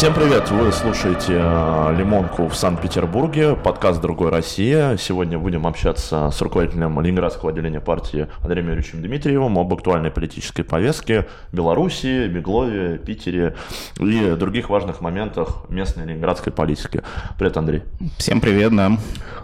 Всем привет! Вы слушаете э, «Лимонку» в Санкт-Петербурге, подкаст «Другой Россия». Сегодня будем общаться с руководителем Ленинградского отделения партии Андреем Юрьевичем Дмитриевым об актуальной политической повестке Беларуси, Беглове, Питере и других важных моментах местной ленинградской политики. Привет, Андрей. Всем привет, да.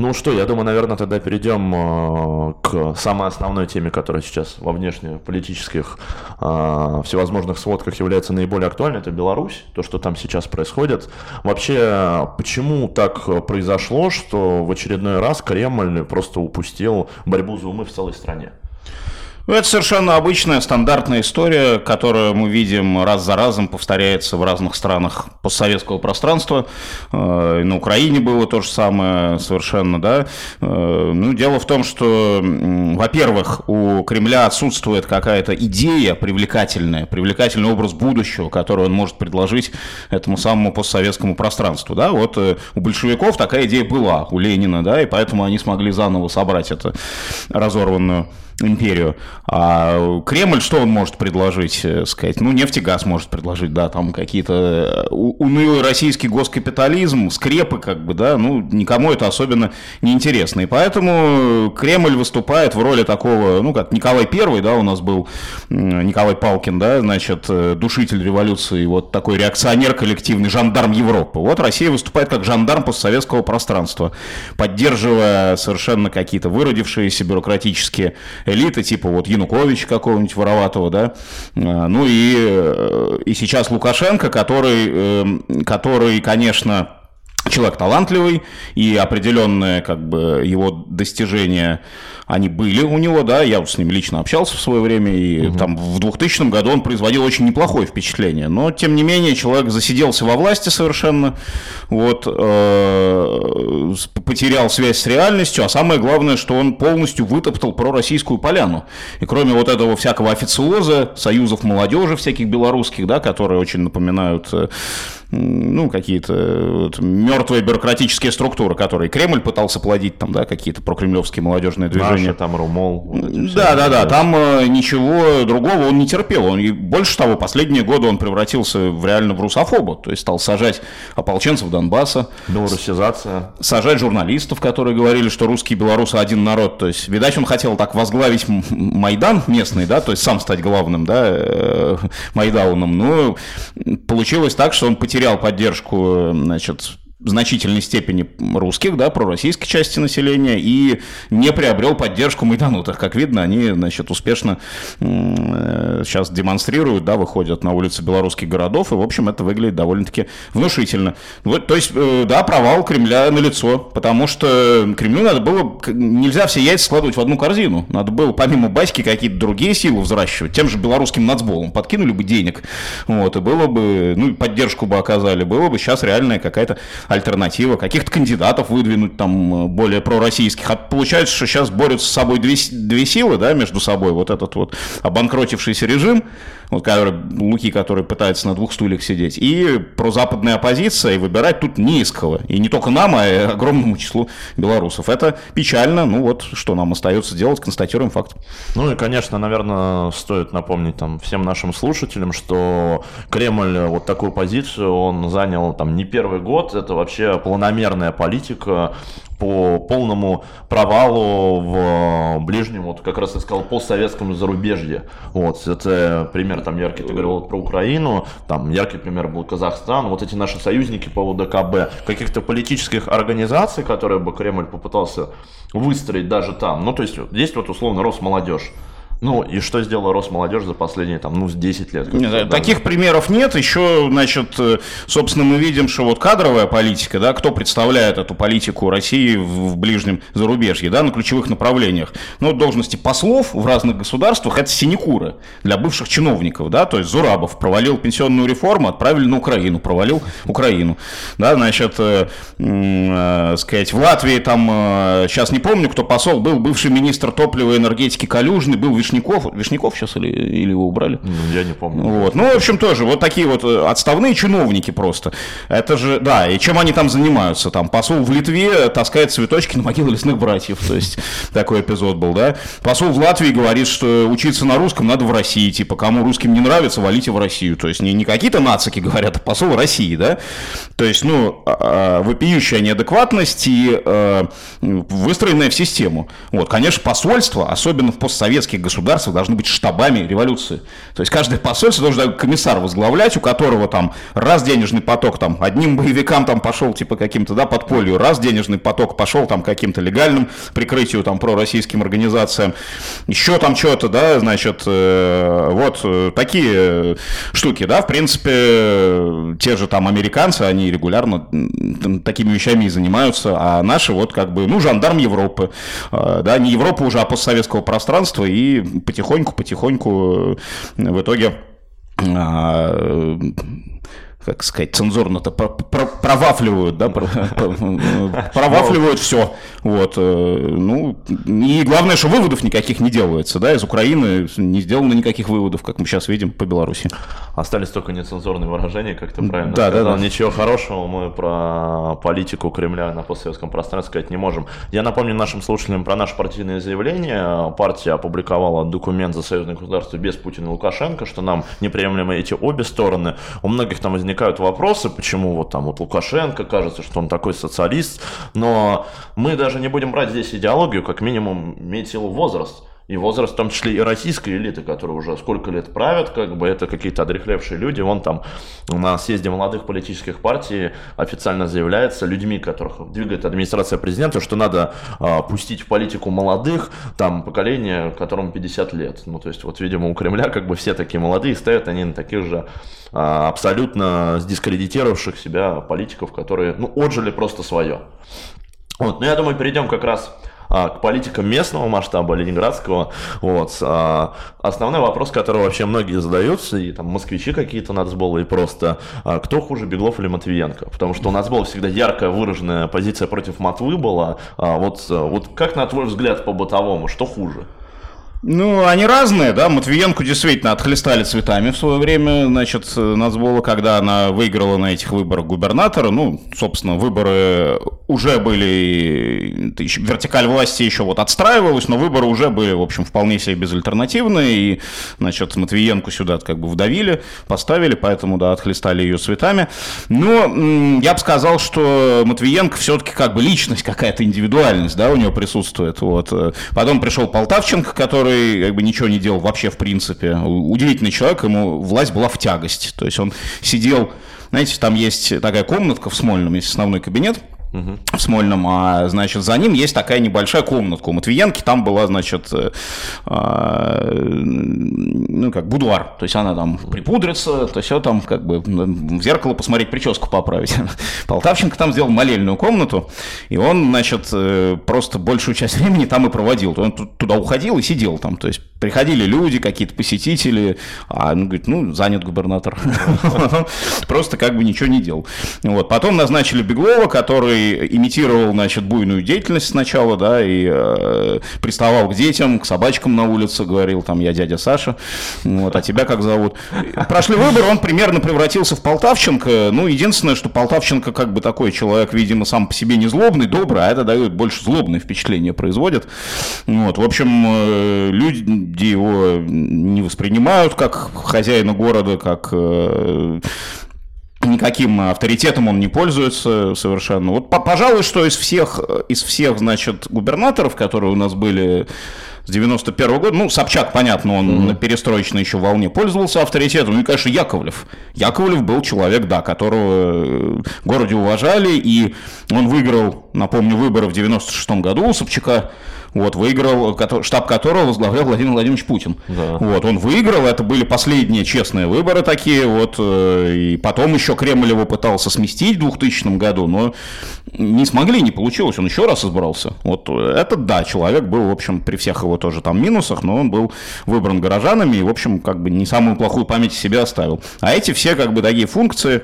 Ну что, я думаю, наверное, тогда перейдем э, к самой основной теме, которая сейчас во внешнеполитических э, всевозможных сводках является наиболее актуальной. Это Беларусь, то, что там сейчас сейчас происходит. Вообще, почему так произошло, что в очередной раз Кремль просто упустил борьбу за умы в целой стране? Ну, это совершенно обычная, стандартная история, которую мы видим раз за разом, повторяется в разных странах постсоветского пространства. Э, на Украине было то же самое совершенно, да. Э, ну, дело в том, что, во-первых, у Кремля отсутствует какая-то идея привлекательная, привлекательный образ будущего, который он может предложить этому самому постсоветскому пространству, да. Вот э, у большевиков такая идея была, у Ленина, да, и поэтому они смогли заново собрать эту разорванную империю. А Кремль что он может предложить, э, сказать? Ну, нефть и газ может предложить, да, там какие-то э, унылый российский госкапитализм, скрепы, как бы, да, ну, никому это особенно не интересно. И поэтому Кремль выступает в роли такого, ну, как Николай Первый, да, у нас был Николай Палкин, да, значит, э, душитель революции, вот такой реакционер коллективный, жандарм Европы. Вот Россия выступает как жандарм постсоветского пространства, поддерживая совершенно какие-то выродившиеся бюрократические элиты, типа вот Янукович какого-нибудь вороватого, да, а, ну и, э, и сейчас Лукашенко, который, эм, который, конечно, человек талантливый, и определенное как бы его достижения они были у него, да, я вот с ним лично общался в свое время, и угу. там в 2000 году он производил очень неплохое впечатление, но тем не менее человек засиделся во власти совершенно, вот, э, потерял связь с реальностью, а самое главное, что он полностью вытоптал пророссийскую поляну, и кроме вот этого всякого официоза, союзов молодежи всяких белорусских, да, которые очень напоминают э, ну, какие-то вот, мертвые бюрократические структуры, которые Кремль пытался плодить, там, да, какие-то прокремлевские молодежные движения. Наши, там Румол. Вот да, да, да, там э, ничего другого он не терпел. Он, и больше того, последние годы он превратился в реально в русофоба, то есть стал сажать ополченцев Донбасса. Белорусизация. Сажать журналистов, которые говорили, что русские и белорусы один народ. То есть, видать, он хотел так возглавить Майдан местный, да, то есть сам стать главным, да, э, Майдауном. Но получилось так, что он потерял потерял поддержку значит, значительной степени русских, да, пророссийской части населения, и не приобрел поддержку майданутых. Как видно, они, значит, успешно э, сейчас демонстрируют, да, выходят на улицы белорусских городов, и, в общем, это выглядит довольно-таки внушительно. Вот, то есть, э, да, провал Кремля на лицо, потому что Кремлю надо было, нельзя все яйца складывать в одну корзину, надо было помимо баски какие-то другие силы взращивать, тем же белорусским нацболом, подкинули бы денег, вот, и было бы, ну, поддержку бы оказали, было бы сейчас реальная какая-то альтернатива, каких-то кандидатов выдвинуть там э, более пророссийских. А получается, что сейчас борются с собой две, две силы, да, между собой, вот этот вот обанкротившийся режим, вот который, Луки, который пытается на двух стульях сидеть, и прозападная оппозиция, и выбирать тут не из кого. И не только нам, а и огромному числу белорусов. Это печально, ну вот, что нам остается делать, констатируем факт. Ну и, конечно, наверное, стоит напомнить там всем нашим слушателям, что Кремль вот такую позицию он занял там не первый год, это вообще планомерная политика по полному провалу в ближнем, вот как раз я сказал, постсоветском зарубежье. Вот, это пример там яркий, ты говорил про Украину, там яркий пример был Казахстан, вот эти наши союзники по УДКБ, каких-то политических организаций, которые бы Кремль попытался выстроить даже там. Ну, то есть, есть вот условно Росмолодежь. Ну, и что сделала Росмолодежь за последние, там, ну, 10 лет? Нет, да, таких примеров нет. Еще, значит, э, собственно, мы видим, что вот кадровая политика, да, кто представляет эту политику России в, в ближнем зарубежье, да, на ключевых направлениях. Ну, должности послов в разных государствах – это синекуры для бывших чиновников, да, то есть Зурабов провалил пенсионную реформу, отправили на Украину, провалил Украину, да, значит, э, э, сказать, в Латвии там, э, сейчас не помню, кто посол был, бывший министр топлива и энергетики Калюжный, был Вишняков, Вишняков сейчас или, или его убрали? Ну, я не помню. Вот. Ну, в общем, тоже вот такие вот э, отставные чиновники просто. Это же, да, и чем они там занимаются? Там посол в Литве таскает цветочки на могилы лесных братьев, то есть такой эпизод был, да. Посол в Латвии говорит, что учиться на русском надо в России, типа, кому русским не нравится, валите в Россию. То есть не, не какие-то нацики говорят, а посол России, да. То есть, ну, а, а, вопиющая неадекватность и э, выстроенная в систему. Вот, конечно, посольство, особенно в постсоветских государствах, должны быть штабами революции. То есть каждое посольство должен комиссар возглавлять, у которого там раз денежный поток там одним боевикам там пошел типа каким-то, да, подполью, раз денежный поток пошел там каким-то легальным прикрытию там пророссийским организациям, еще там что-то, да, значит, э, вот э, такие штуки, да, в принципе, те же там американцы, они регулярно такими вещами и занимаются, а наши вот как бы, ну, жандарм Европы, э, да, не Европа уже, а постсоветского пространства, и потихоньку-потихоньку в итоге а, как сказать, цензурно-то провафливают, да, провафливают все. Вот, э, ну, и главное, что выводов никаких не делается, да, из Украины не сделано никаких выводов, как мы сейчас видим по Беларуси. Остались только нецензурные выражения, как ты правильно да, сказал. Да, да. Ничего хорошего мы про политику Кремля на постсоветском пространстве сказать не можем. Я напомню нашим слушателям про наше партийное заявление. Партия опубликовала документ за союзное государство без Путина и Лукашенко, что нам неприемлемы эти обе стороны. У многих там возникают вопросы, почему вот там вот Лукашенко кажется, что он такой социалист, но мы даже не будем брать здесь идеологию, как минимум силу возраст. И возраст, в том числе и российской элиты, которая уже сколько лет правят, как бы это какие-то одрехлевшие люди. Вон там на съезде молодых политических партий официально заявляется людьми, которых двигает администрация президента, что надо а, пустить в политику молодых, там поколение, которому 50 лет. Ну, то есть, вот, видимо, у Кремля как бы все такие молодые, стоят они на таких же а, абсолютно сдискредитировавших себя политиков, которые, ну, отжили просто свое. Вот, ну, я думаю, перейдем как раз к политикам местного масштаба, ленинградского. Вот. А, основной вопрос, который вообще многие задаются, и там москвичи какие-то нацболы, и просто а, кто хуже, Беглов или Матвиенко? Потому что у нас была всегда яркая выраженная позиция против Матвы была. Вот, вот как, на твой взгляд, по-бытовому, что хуже? Ну, они разные, да. Матвиенко действительно отхлестали цветами в свое время, значит, Нацбола, когда она выиграла на этих выборах губернатора. Ну, собственно, выборы уже были, вертикаль власти еще вот отстраивалась, но выборы уже были, в общем, вполне себе безальтернативные. И, значит, Матвиенко сюда как бы вдавили, поставили, поэтому, да, отхлестали ее цветами. Но я бы сказал, что Матвиенко все-таки как бы личность какая-то, индивидуальность, да, у нее присутствует. Вот. Потом пришел Полтавченко, который который как бы ничего не делал вообще в принципе. Удивительный человек, ему власть была в тягость. То есть он сидел, знаете, там есть такая комнатка в Смольном, есть основной кабинет, в Смольном, а, значит, за ним есть такая небольшая комнатка. У Матвиенки там была, значит, э, э, ну, как будуар. То есть она там припудрится, то все там, как бы, в зеркало посмотреть, прическу поправить. Полтавченко там сделал молельную комнату, и он, значит, э, просто большую часть времени там и проводил. Он туда уходил и сидел там. То есть приходили люди, какие-то посетители, а он говорит, ну, занят губернатор. Просто как бы ничего не делал. Вот. Потом назначили Беглова, который имитировал, значит, буйную деятельность сначала, да, и э, приставал к детям, к собачкам на улице, говорил, там, я дядя Саша, вот, а тебя как зовут? Прошли выборы, он примерно превратился в Полтавченко, ну, единственное, что Полтавченко как бы такой человек, видимо, сам по себе не злобный, добрый, а это дает больше злобное впечатление производит. Вот, в общем, э, люди его не воспринимают как хозяина города, как э, никаким авторитетом он не пользуется совершенно. Вот, пожалуй, что из всех, из всех, значит, губернаторов, которые у нас были с 91 -го года, ну, Собчак, понятно, он mm-hmm. на перестроечной еще волне пользовался авторитетом, ну и, конечно, Яковлев. Яковлев был человек, да, которого в городе уважали, и он выиграл, напомню, выборы в 96 году у Собчака, вот, выиграл, штаб которого возглавлял Владимир Владимирович Путин. Да. Вот, он выиграл, это были последние честные выборы такие, вот, э, и потом еще Кремль его пытался сместить в 2000 году, но не смогли, не получилось, он еще раз избрался. Вот этот, да, человек был, в общем, при всех его тоже там минусах, но он был выбран горожанами и, в общем, как бы не самую плохую память себе оставил. А эти все, как бы, такие функции,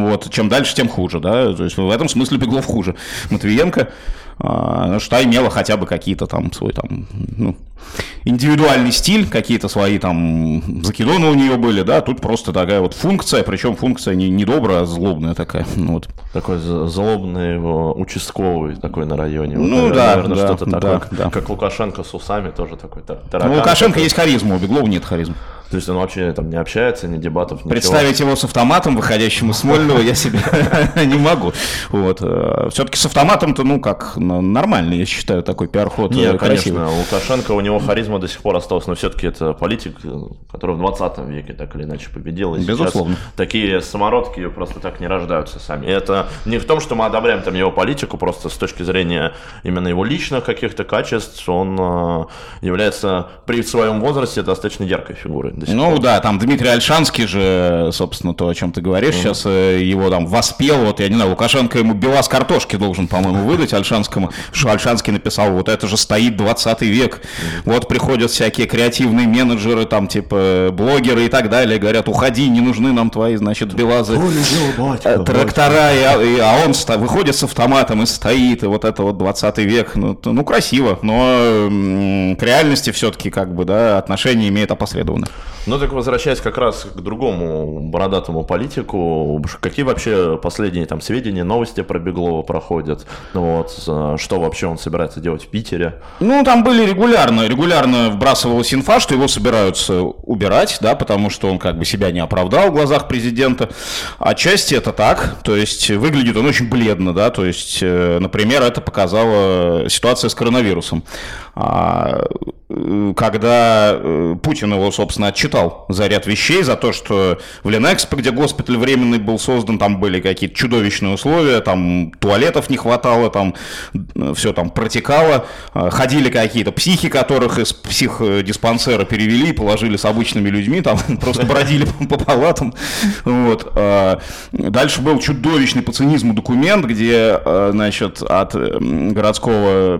Вот, чем дальше, тем хуже, да, то есть в этом смысле Беглов хуже. Матвиенко, а, что имела хотя бы какие-то там свой там, ну, индивидуальный стиль, какие-то свои там закидоны у нее были, да, тут просто такая вот функция, причем функция не, не добрая, а злобная такая, ну вот. Такой злобный участковый такой на районе. Ну вот, да, наверное, да, что-то да, такое, да. как Лукашенко с усами тоже такой. Ну, Лукашенко такой. есть харизма, у Беглова нет харизмы. То есть он вообще там не общается, ни дебатов, ничего. Представить его с автоматом, выходящим из Смольного, я себе не могу. Вот. Э, Все-таки с автоматом-то, ну, как, нормально, я считаю, такой пиар-ход Нет, конечно, Лукашенко, у него харизма до сих пор осталась, но все-таки это политик, который в 20 веке так или иначе победил. И Безусловно. Такие самородки просто так не рождаются сами. И это не в том, что мы одобряем там его политику, просто с точки зрения именно его личных каких-то качеств, он э, является при своем возрасте достаточно яркой фигурой до сих ну пор. да, там Дмитрий Альшанский же, собственно, то, о чем ты говоришь, mm сейчас э, его там воспел, вот я не знаю, Лукашенко ему белаз картошки должен, по-моему, выдать Альшанскому, что Альшанский написал, вот это же стоит 20 век, mm вот приходят всякие креативные менеджеры, там типа блогеры и так далее, говорят, уходи, не нужны нам твои, значит, белазы, э, трактора, и, и, а он выходит с автоматом и стоит, и вот это вот 20 век, ну, ну красиво, но к реальности все-таки как бы, да, отношение имеет опосредованно. Ну так возвращаясь как раз к другому бородатому политику, какие вообще последние там сведения, новости про Беглова проходят? Ну вот, что вообще он собирается делать в Питере? Ну там были регулярно, регулярно вбрасывалась инфа, что его собираются убирать, да, потому что он как бы себя не оправдал в глазах президента. Отчасти это так, то есть выглядит он очень бледно, да, то есть, э, например, это показала ситуация с коронавирусом. А, э, когда э, Путин его, собственно, отчитал за ряд вещей, за то, что в Ленэкспо, где госпиталь временный был создан, там были какие-то чудовищные условия, там туалетов не хватало, там э, все там протекало, ходили какие-то психи, которых из психдиспансера перевели, положили с обычными людьми, там просто бродили по палатам. Вот. Дальше был чудовищный по цинизму документ, где, значит, от городского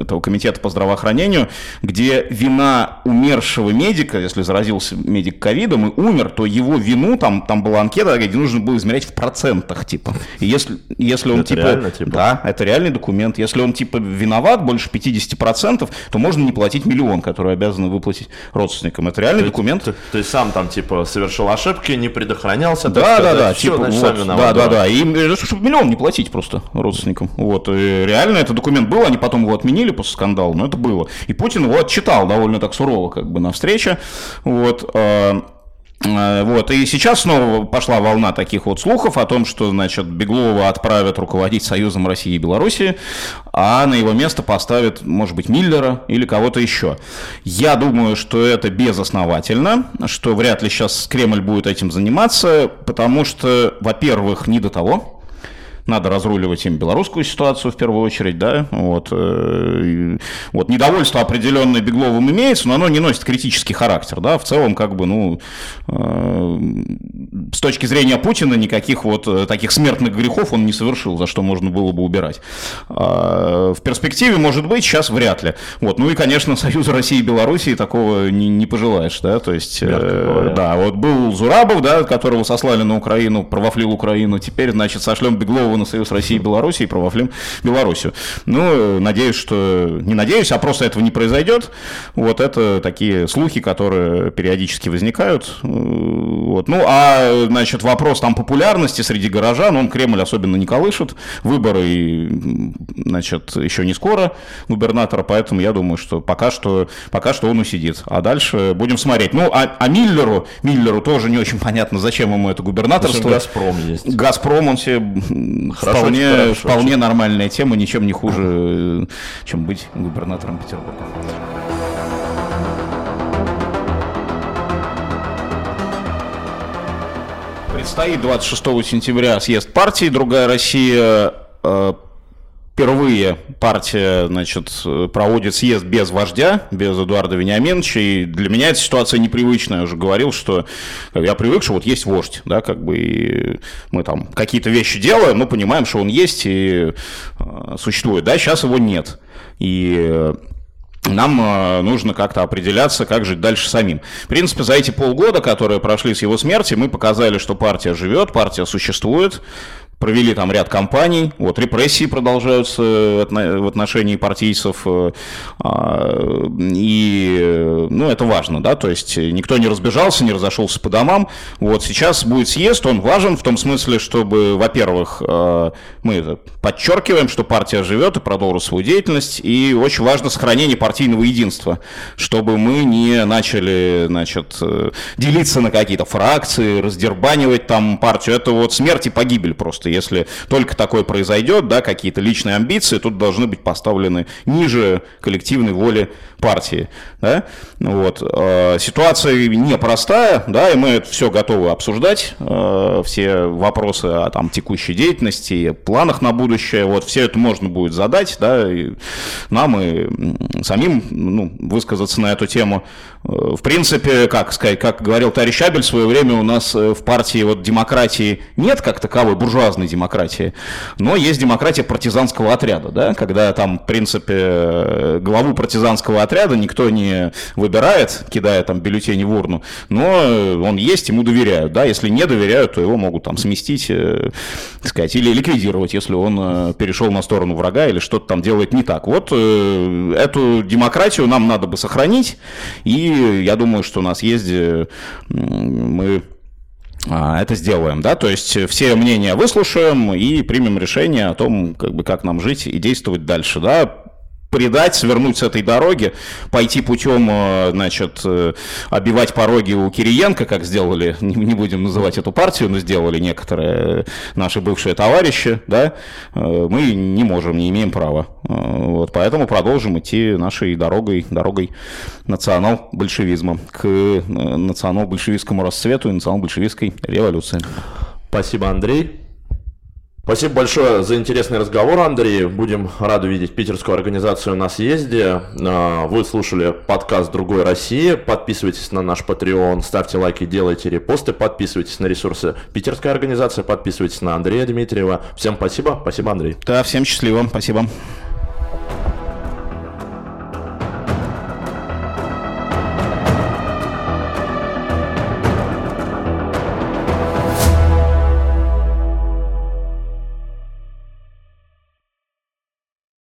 этого комитета по здравоохранению здравоохранению, где вина умершего медика, если заразился медик ковидом и умер, то его вину, там, там была анкета, где нужно было измерять в процентах, типа. И если, если он, это типа, реально, типа... Да, это реальный документ. Если он, типа, виноват больше 50%, то можно не платить миллион, который обязаны выплатить родственникам. Это реальный то документ. То, есть сам там, типа, совершил ошибки, не предохранялся. Да, да, да. Все, типа, значит, вот, виноват, да, да, да. И чтобы миллион не платить просто родственникам. Вот. И реально этот документ был, они потом его отменили после скандала, но это было. И Путин его отчитал довольно так сурово как бы на встрече. Вот. Э, э, вот, и сейчас снова пошла волна таких вот слухов о том, что, значит, Беглова отправят руководить Союзом России и Белоруссии, а на его место поставят, может быть, Миллера или кого-то еще. Я думаю, что это безосновательно, что вряд ли сейчас Кремль будет этим заниматься, потому что, во-первых, не до того, надо разруливать им белорусскую ситуацию в первую очередь, да, вот, э, вот недовольство определенное Бегловым имеется, но оно не носит критический характер, да, в целом, как бы, ну, э, с точки зрения Путина никаких вот э, таких смертных грехов он не совершил, за что можно было бы убирать. А, в перспективе, может быть, сейчас вряд ли. Вот, ну и, конечно, Союз России и Белоруссии такого не, не пожелаешь, да, то есть, э, да, вот был Зурабов, да, которого сослали на Украину, провафлил Украину, теперь, значит, сошлем Беглова на Союз России и Беларуси и провафлим Белоруссию. Ну, надеюсь, что... Не надеюсь, а просто этого не произойдет. Вот это такие слухи, которые периодически возникают. Вот. Ну, а, значит, вопрос там популярности среди горожан, он Кремль особенно не колышет. Выборы, значит, еще не скоро губернатора, поэтому я думаю, что пока что, пока что он усидит. А дальше будем смотреть. Ну, а, а Миллеру, Миллеру тоже не очень понятно, зачем ему это губернаторство. Газпром есть. Газпром, он себе хорошо, вполне, хорошо, вполне нормальная тема, ничем не хуже, чем быть губернатором Петербурга. Предстоит 26 сентября съезд партии «Другая Россия». Э, впервые партия значит, проводит съезд без вождя, без Эдуарда Вениаминовича, и для меня эта ситуация непривычная. Я уже говорил, что я привык, что вот есть вождь, да, как бы и мы там какие-то вещи делаем, но понимаем, что он есть и э, существует. Да, сейчас его нет. И нам э, нужно как-то определяться, как жить дальше самим. В принципе, за эти полгода, которые прошли с его смерти, мы показали, что партия живет, партия существует, провели там ряд кампаний, вот репрессии продолжаются в отношении партийцев, э, а, и, ну, это важно, да, то есть никто не разбежался, не разошелся по домам, вот сейчас будет съезд, он важен в том смысле, чтобы, во-первых, э, мы подчеркиваем, что партия живет и продолжит свою деятельность, и очень важно сохранение партийного единства, чтобы мы не начали, значит, э, делиться на какие-то фракции, раздербанивать там партию, это вот смерть и погибель просто, что если только такое произойдет, да, какие-то личные амбиции тут должны быть поставлены ниже коллективной воли партии. Да? Вот. Э, ситуация непростая, да, и мы это все готовы обсуждать, э, все вопросы о там, текущей деятельности, планах на будущее, вот все это можно будет задать, да, и нам и самим ну, высказаться на эту тему. Э, в принципе, как сказать, как говорил товарищ Абель в свое время, у нас в партии вот демократии нет как таковой буржуазной демократии, но есть демократия партизанского отряда, да, когда там, в принципе, главу партизанского отряда никто не выбирает, кидая там бюллетени в урну, но он есть, ему доверяют, да, если не доверяют, то его могут там сместить, э, сказать, или ликвидировать, если он э, перешел на сторону врага или что-то там делает не так. Вот э, эту демократию нам надо бы сохранить, и я думаю, что у нас есть, э, мы это сделаем, да, то есть все мнения выслушаем и примем решение о том, как бы, как нам жить и действовать дальше, да, предать, свернуть с этой дороги, пойти путем, э, значит, э, обивать пороги у Кириенко, как сделали, не будем называть эту партию, но сделали некоторые наши бывшие товарищи, да, э, мы не можем, не имеем права. Вот, поэтому продолжим идти нашей дорогой, дорогой национал-большевизма к национал-большевистскому расцвету и национал-большевистской революции. Спасибо, Андрей. Спасибо большое за интересный разговор, Андрей. Будем рады видеть питерскую организацию на съезде. А, вы слушали подкаст «Другой России». Подписывайтесь на наш Patreon, ставьте лайки, делайте репосты, подписывайтесь на ресурсы питерской организации, подписывайтесь на Андрея Дмитриева. Всем спасибо. Спасибо, Андрей. Да, всем счастливо. Спасибо.